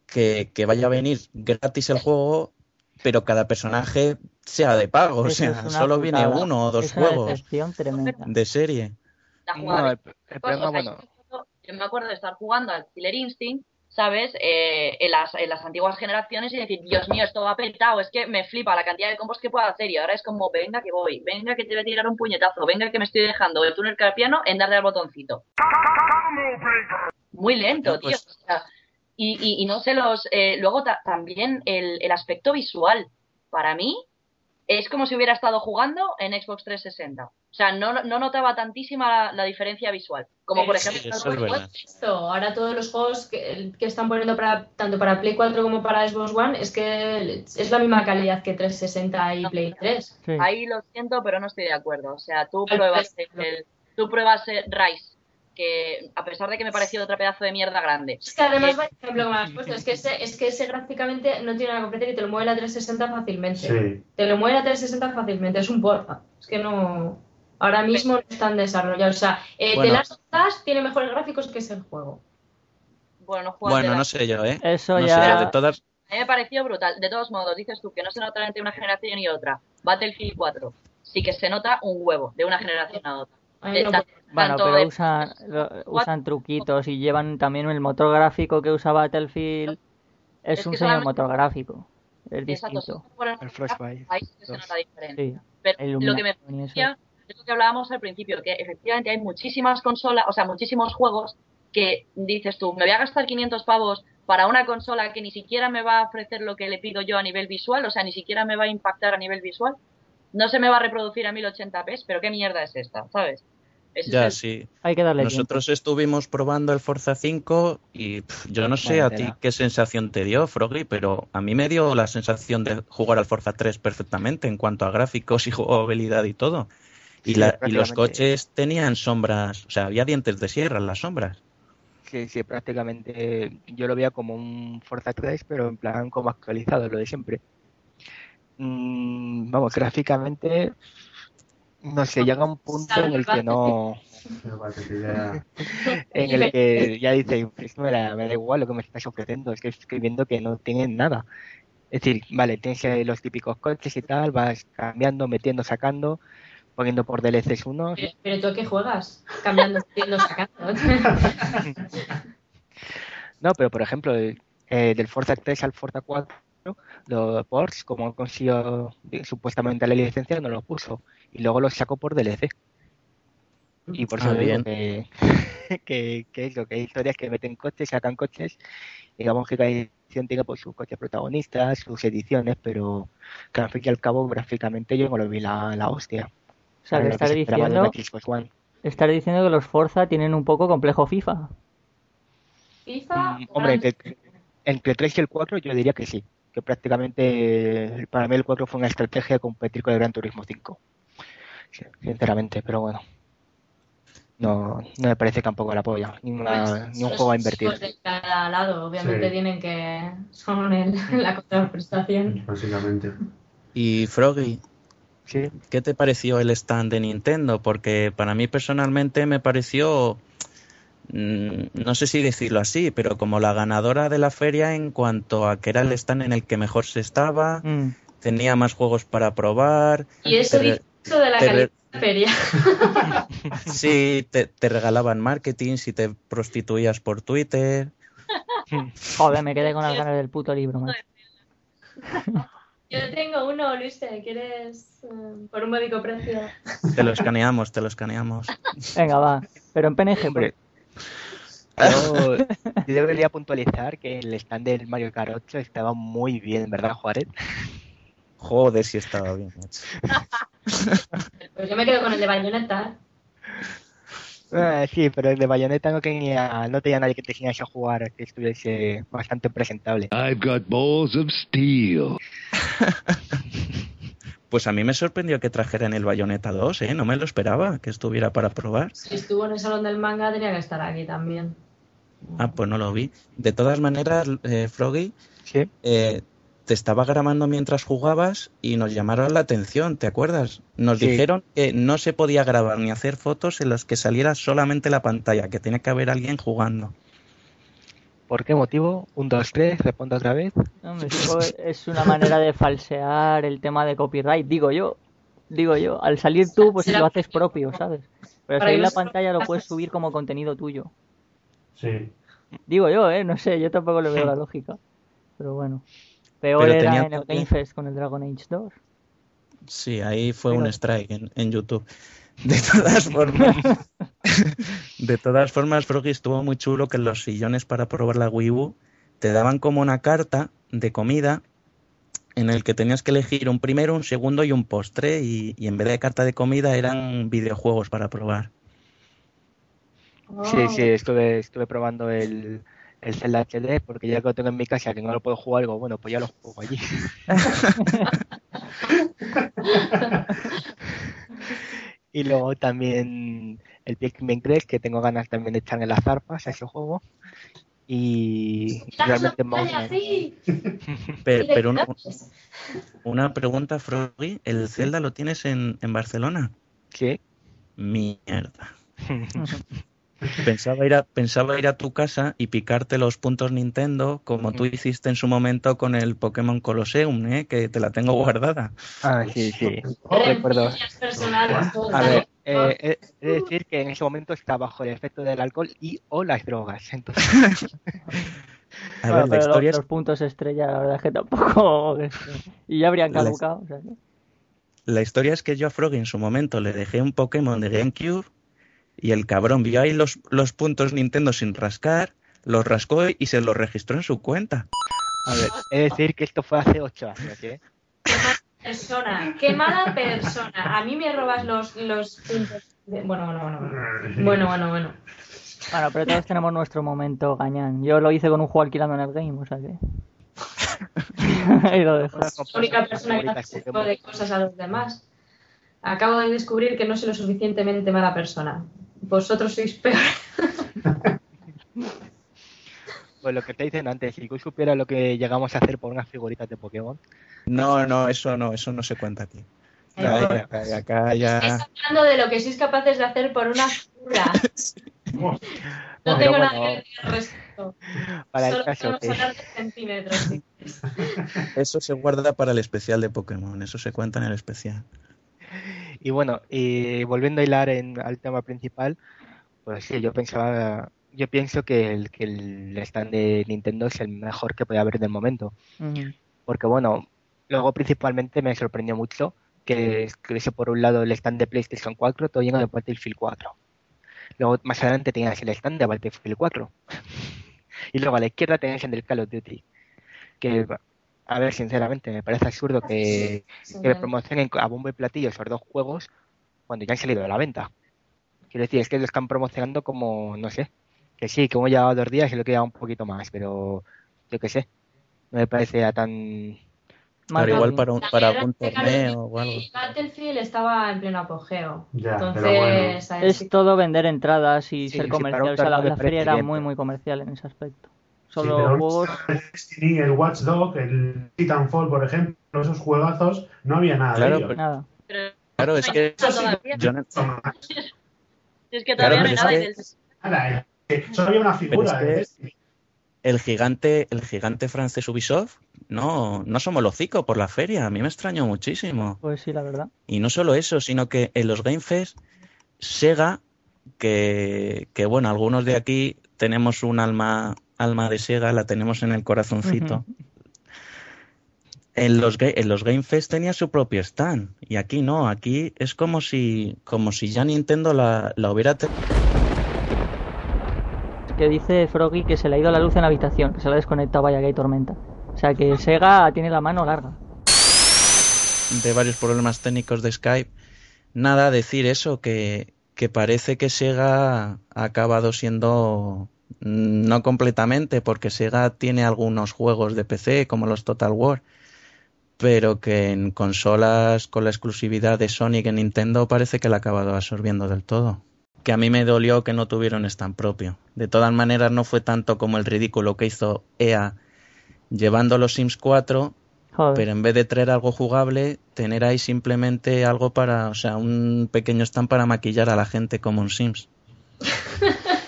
que, que vaya a venir gratis el juego pero cada personaje sea de pago, o sea, solo viene uno o dos juegos de serie. Yo me acuerdo de estar jugando al Killer Instinct, ¿sabes? Eh, en, las, en las antiguas generaciones y decir, Dios mío, esto va petado, es que me flipa la cantidad de combos que puedo hacer y ahora es como, venga que voy, venga que te voy a tirar un puñetazo, venga que me estoy dejando el túnel carpiano en darle al botoncito. Muy lento, tío. Pues o sea, y, y, no sé, los eh, luego también el, el, aspecto visual, para mí, es como si hubiera estado jugando en Xbox 360. O sea, no, no notaba tantísima la, diferencia visual. Como por ejemplo, ahora todos los juegos que, que, están poniendo para tanto para Play 4 como para Xbox One es que es la misma calidad que 360 y Play 3. Ahí lo siento, pero no estoy de acuerdo. O sea, tú pruebas, el, tú pruebas Rise que a pesar de que me pareció otro pedazo de mierda grande. Es que además, por ejemplo, como has puesto, es que ese, es que ese gráficamente no tiene nada que competir y te lo mueve la 360 fácilmente. Te lo mueve la 360 fácilmente, es un porfa. Es que no. Ahora mismo no están desarrollados. O sea, eh, The Last of Us tiene mejores gráficos que ese juego. Bueno, no, bueno, no sé yo, ¿eh? Eso ya. de todas... A mí me pareció brutal. De todos modos, dices tú que no se nota entre una generación y otra. Battlefield 4 sí que se nota un huevo de una generación a otra. Bueno, pero usan, usan truquitos y llevan también el motor gráfico que usa Battlefield. Es, un señor motor gráfico. Es distinto. El Frostbite. Ahí se nota diferente. pero lo que me decía es lo que hablábamos al principio, que efectivamente hay muchísimas consolas, o sea, muchísimos juegos que dices tú, me voy a gastar 500 pavos para una consola que ni siquiera me va a ofrecer lo que le pido yo a nivel visual, o sea, ni siquiera me va a impactar a nivel visual. No se me va a reproducir a 1080p, pero qué mierda es esta, ¿sabes? Ya, sí. Hay que darle Nosotros estuvimos probando el Forza 5 y yo no sé a ti qué sensación te dio, Froggy, pero a mí me dio la sensación de jugar al Forza 3 perfectamente en cuanto a gráficos y jugabilidad y todo. Y, los coches tenían sombras, o sea, había dientes de sierra en las sombras. Sí, sí, prácticamente yo lo veía como un Forza 3, pero en plan como actualizado, lo de siempre. Mm, vamos, gráficamente no sé, llega un punto en el que no. en el que ya dice, me da, me da igual lo que me estás ofreciendo, es que estoy viendo que no tienen nada. Es decir, vale, tienes los típicos coches y tal, vas cambiando, metiendo, sacando, poniendo por DLCs unos. Pero, pero tú qué juegas? Cambiando, metiendo, sacando. no, pero por ejemplo, eh, del Forza 3 al Forza 4, los ports, como consiguió supuestamente la licencia, no los puso. Y luego los sacó por DLC. Y por eso ah, digo que, que, que, eso, que hay historias que meten coches, sacan coches, digamos que cada edición tiene pues, sus coches protagonistas, sus ediciones, pero que al fin y al cabo gráficamente yo no lo vi la, la hostia. O sea, que estar diciendo, estar diciendo que los Forza tienen un poco complejo FIFA. FIFA. Mm, hombre, entre, entre 3 y el 4 yo diría que sí, que prácticamente para mí el 4 fue una estrategia de competir con el Gran Turismo 5. Sinceramente, pero bueno no, no me parece tampoco la polla, ni, una, ni un juego a invertir. de cada lado, obviamente tienen que. son el, la contraprestación. Básicamente. Y Froggy, ¿Sí? ¿qué te pareció el stand de Nintendo? Porque para mí personalmente me pareció. Mm, no sé si decirlo así, pero como la ganadora de la feria en cuanto a que era el stand en el que mejor se estaba, mm. tenía más juegos para probar. Y eso dice de la calidad feria. Sí, te, regalaban marketing si te prostituías por Twitter. Joder, me quedé con las ganas del puto libro, Yo tengo uno, Luis, ¿quieres eh, por un módico precio? Te lo escaneamos, te lo escaneamos. Venga, va. Pero en PNG. Yo, yo debería puntualizar que el stand del Mario Kart 8 estaba muy bien, ¿verdad, Juárez? Joder, si estaba bien. pues yo me quedo con el de Bayonetta. Eh, sí, pero el de Bayonetta no tenía, no tenía nadie que te enseñase a jugar que estuviese bastante presentable. I've got balls of steel. pues a mí me sorprendió que trajeran el Bayonetta 2, ¿eh? No me lo esperaba que estuviera para probar. Si estuvo en el salón del manga, tenía que estar aquí también. Ah, pues no lo vi. De todas maneras, eh, Froggy, ¿Sí? eh, te estaba grabando mientras jugabas y nos llamaron la atención, ¿te acuerdas? Nos dijeron que no se podía grabar ni hacer fotos en las que saliera solamente la pantalla, que tenía que haber alguien jugando. ¿Por qué motivo? Un, dos, tres, respondo otra vez. es una manera de falsear el tema de copyright, digo yo. Digo yo, al salir tú, pues lo haces propio, ¿sabes? Pero salir la pantalla lo puedes subir como contenido tuyo. Sí. Digo yo, ¿eh? No sé, yo tampoco le veo la lógica. Pero bueno. Peor era en el Game Fest con el Dragon Age 2. Sí, ahí fue un strike en, YouTube. De todas formas, de todas formas, Froggy estuvo muy chulo que los sillones para probar la Wii U te daban como una carta de comida en el que tenías que elegir un primero, un segundo y un postre y, en vez de carta de comida eran videojuegos para probar. Sí, sí, estuve, estuve probando el, el Zelda HD porque ya que lo tengo en mi casa que no lo puedo jugar algo bueno pues ya lo juego allí y luego también el Pikmin 3 que tengo ganas también de echar en las zarpas a ese juego. Y realmente pero, pero una, una, pregunta Froggy. ¿el Zelda lo tienes en, en Barcelona? sí. Mierda Pensaba ir, a, pensaba ir a tu casa y picarte los puntos Nintendo, como tú hiciste en su momento con el Pokémon Colosseum, ¿eh? que te la tengo guardada. Ah, sí, sí. Recuerdo. A ver, eh, eh, es decir que en ese momento está bajo el efecto del alcohol y o las drogas. Entonces... a ver, la historia los, puntos estrella, la verdad es que tampoco. y ya habrían caducado. La historia es que yo a Frog en su momento le dejé un Pokémon de GameCube y el cabrón vio ahí los, los puntos Nintendo sin rascar, los rascó y se los registró en su cuenta. A ver, es decir que esto fue hace ocho años, ¿eh? Qué mala persona, qué mala persona. A mí me robas los, los puntos. Bueno, bueno, bueno, bueno. Bueno, bueno, bueno. Bueno, pero todos tenemos nuestro momento gañán. Yo lo hice con un juego alquilando en el game, o sea que. y lo dejo. La única persona que hace tipo de cosas a los demás. Acabo de descubrir que no soy lo suficientemente mala persona. Vosotros sois peor. Pues lo que te dicen antes, si tú supieras lo que llegamos a hacer por unas figuritas de Pokémon. No, no, eso no, eso no se cuenta aquí. Calla, calla, calla. Estáis hablando de lo que sois capaces de hacer por una figura. No Pero tengo bueno, nada que decir al respecto. Para el caso que- hablar de centímetros. sí. Eso se guarda para el especial de Pokémon, eso se cuenta en el especial. Y bueno, y volviendo a hilar en, al tema principal, pues sí, yo pensaba, yo pienso que el, que el stand de Nintendo es el mejor que puede haber en el momento. Porque bueno, luego principalmente me sorprendió mucho que estuviese por un lado el stand de PlayStation 4 todo lleno de Battlefield 4. Luego más adelante tenías el stand de Battlefield 4. y luego a la izquierda tenías el del Call of Duty. Que, a ver, sinceramente, me parece absurdo que, Sí, que promocionen a bombo y platillo esos dos juegos cuando ya han salido de la venta. Quiero decir, es que lo están promocionando como, no sé, que sí, que hemos llevado dos días y lo que lleva un poquito más, pero yo qué sé, no me parece tan... Pero igual para, un, para algún torneo o algo. Battlefield estaba en pleno apogeo. Ya, Entonces, bueno. Es si- todo vender entradas y Sí, ser sí, para comercial. un O sea, la, feria era muy, muy comercial en ese aspecto. Sí, Solo pero juegos. el Destiny, el Watch Dog, el Titanfall, por ejemplo, esos juegazos, no había nada Claro, de ellos. pero- Nada. Pero Claro, es que yo no- Son es que Claro, todavía no pero hay es nada que- del- eh, que solo había una figura es de que- Destiny. el gigante, el gigante francés Ubisoft, no, no somos los hocico por la feria. A mí me extrañó muchísimo. Pues sí, la verdad. Y no solo eso, sino que en los Game Fest, Sega, que, que bueno, algunos de aquí tenemos un alma, alma de Sega, la tenemos en el corazoncito. En los, en los Game Fest tenía su propio stand y aquí no, aquí es como si, como si ya Nintendo la, la hubiera Que dice Froggy que se le ha ido la luz en la habitación, que se la ha desconectado, vaya que hay tormenta. O sea que Sega tiene la mano larga. de varios problemas técnicos de Skype. Nada, decir eso, que, que parece que Sega ha acabado siendo no completamente, porque Sega tiene algunos juegos de PC como los Total War, pero que en consolas con la exclusividad de Sonic en Nintendo parece que la ha acabado absorbiendo del todo. Que a mí me dolió que no tuviera un stand propio. De todas maneras, no fue tanto como el ridículo que hizo EA llevando los Sims 4 Joder. pero en vez de traer algo jugable, tener ahí simplemente algo para, o sea, un pequeño stand para maquillar a la gente como un Sims.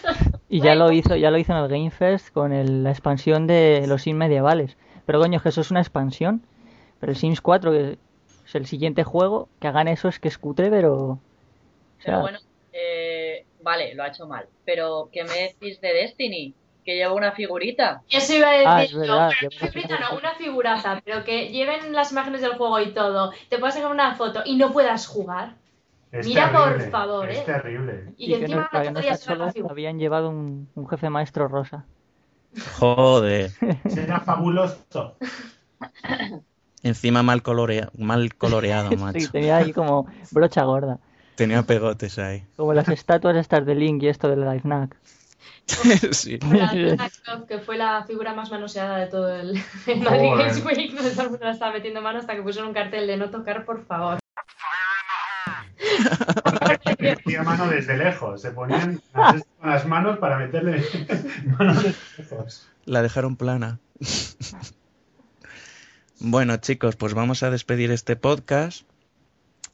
Y ya lo hizo, ya lo hizo en el Game Fest con el- la expansión de los Sims medievales. Pero coño, es que eso es una expansión. Pero el Sims 4, que es el siguiente juego, que hagan eso es que es cutre, pero... O sea, Pero bueno, eh, vale, lo ha hecho mal. Pero, ¿qué me decís de Destiny? Que lleva una figurita. Eso iba a decir Ah, verdad, una figurita no, una figuraza, pero que lleven las imágenes del juego y todo. Te puedas sacar una foto y no puedas jugar. Es Mira, por favor, Es ¿eh? terrible. Y, que encima no, no solo, habían llevado un, un jefe maestro rosa. Joder. Será fabuloso. Encima mal, colorea- mal coloreado, Sí, macho. tenía ahí como brocha gorda. Tenía pegotes ahí. Como las estatuas estas de Link y esto de la FNAC. sí. Que fue la figura más manoseada de todo el, el Madrid. Games Week, donde todo el mundo la estaba metiendo mano hasta que pusieron un cartel de no tocar, por favor. Metía mano desde lejos. Se ponían las, con las manos para meterle manos desde lejos. La dejaron plana. bueno, chicos, pues vamos a despedir este podcast.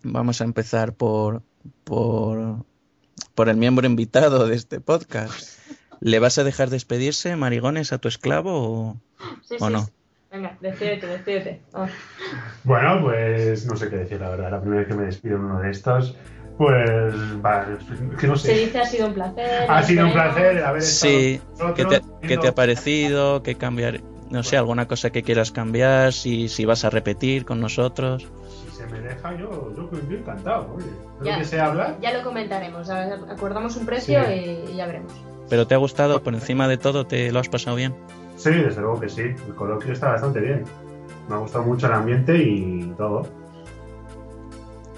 Vamos a empezar por, por, por el miembro invitado de este podcast. ¿Le vas a dejar despedirse, marigones, a tu esclavo o, Sí, o sí, no? sí. Venga, despídete, despídete. Bueno, pues no sé qué decir, la verdad. La primera vez que me despido en uno de estos, pues va, que no Se sé. dice ha sido un placer. Ha sido un placer haber estado Sí, ¿qué te, vosotros, qué te ha parecido? ¿Qué cambiar? No sé, alguna cosa que quieras cambiar, si, si vas a repetir con nosotros. Si se me deja, yo, yo, yo encantado. Oye, de Ya. lo que sé hablar. Ya lo comentaremos, a ver, acordamos un precio Sí. y, y ya veremos. ¿Pero te ha gustado? ¿Por encima de todo te lo has pasado bien? Sí, desde luego que sí. El coloquio está bastante bien. Me ha gustado mucho el ambiente y todo.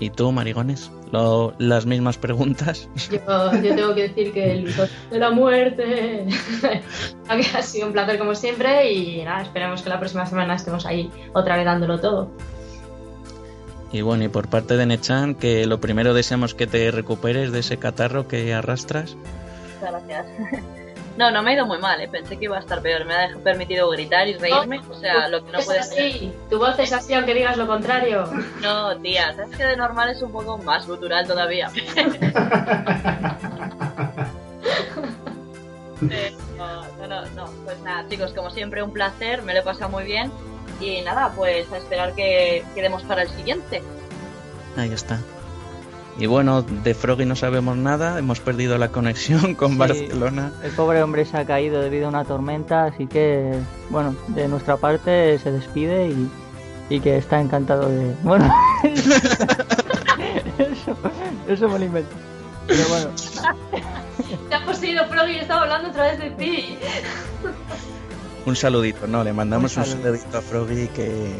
¿Y tú, marigones? Lo- las mismas preguntas. Yo, yo tengo que decir que el de la muerte ha sido un placer como siempre y nada, esperamos que la próxima semana estemos ahí otra vez dándolo todo. Y bueno, y por parte de Nechan, que lo primero deseamos que te recuperes de ese catarro que arrastras. Muchas gracias. No, no me ha ido muy mal, ¿eh? pensé que iba a estar peor. Me ha permitido gritar y reírme, o sea, lo que no puede ser. Tu voz es así, aunque digas lo contrario. No, tía, sabes que de normal es un poco más gutural todavía. no, no, no, pues nada, chicos, como siempre, un placer, me lo he pasado muy bien. Y nada, pues a esperar que quedemos para el siguiente. Ahí está. Y bueno, de Froggy no sabemos nada, hemos perdido la conexión con Barcelona. El pobre hombre se ha caído debido a una tormenta, así que, bueno, de nuestra parte se despide y, que está encantado de... Bueno, eso, eso me lo invento. Pero bueno. Te ha poseído Froggy y estaba hablando otra vez de ti. Un saludito, no, le mandamos un saludito a Froggy que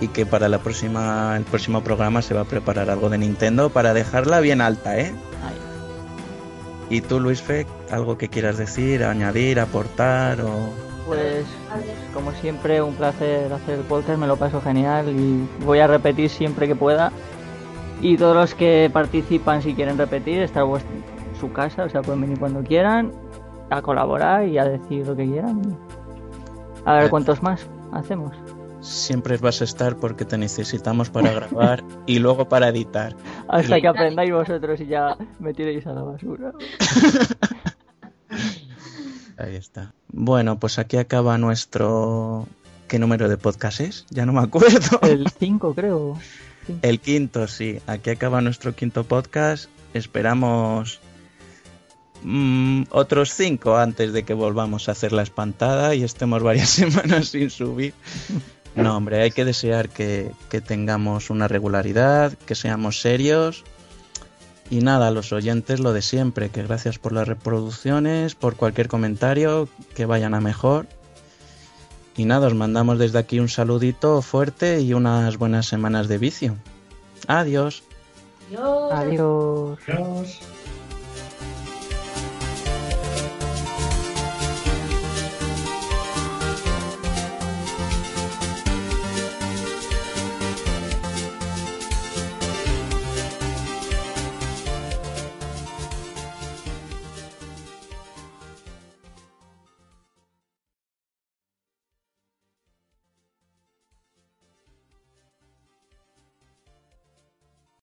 y que para la próxima el próximo programa se va a preparar algo de Nintendo para dejarla bien alta, ¿eh? ¿Y tú, Luis Fe, algo que quieras decir, añadir, aportar o...? Pues, como siempre, un placer hacer el podcast, me lo paso genial y voy a repetir siempre que pueda. Y todos los que participan, si quieren repetir, está en su casa, o sea, pueden venir cuando quieran, a colaborar y a decir lo que quieran. A ver cuántos más hacemos siempre vas a estar porque te necesitamos para grabar y luego para editar. Hasta que aprendáis vosotros y ya me tiréis a la basura. Ahí está. Bueno, pues aquí acaba nuestro... ¿Qué número de podcast es? Ya no me acuerdo. El 5 creo. El quinto, sí. Aquí acaba nuestro quinto podcast. Esperamos mm, otros cinco antes de que volvamos a hacer la espantada y estemos varias semanas sin subir. No, hombre, hay que desear que, tengamos una regularidad, que seamos serios. Y nada, a los oyentes lo de siempre, que gracias por las reproducciones, por cualquier comentario, que vayan a mejor. Y nada, os mandamos desde aquí un saludito fuerte y unas buenas semanas de vicio. Adiós. Adiós. Adiós.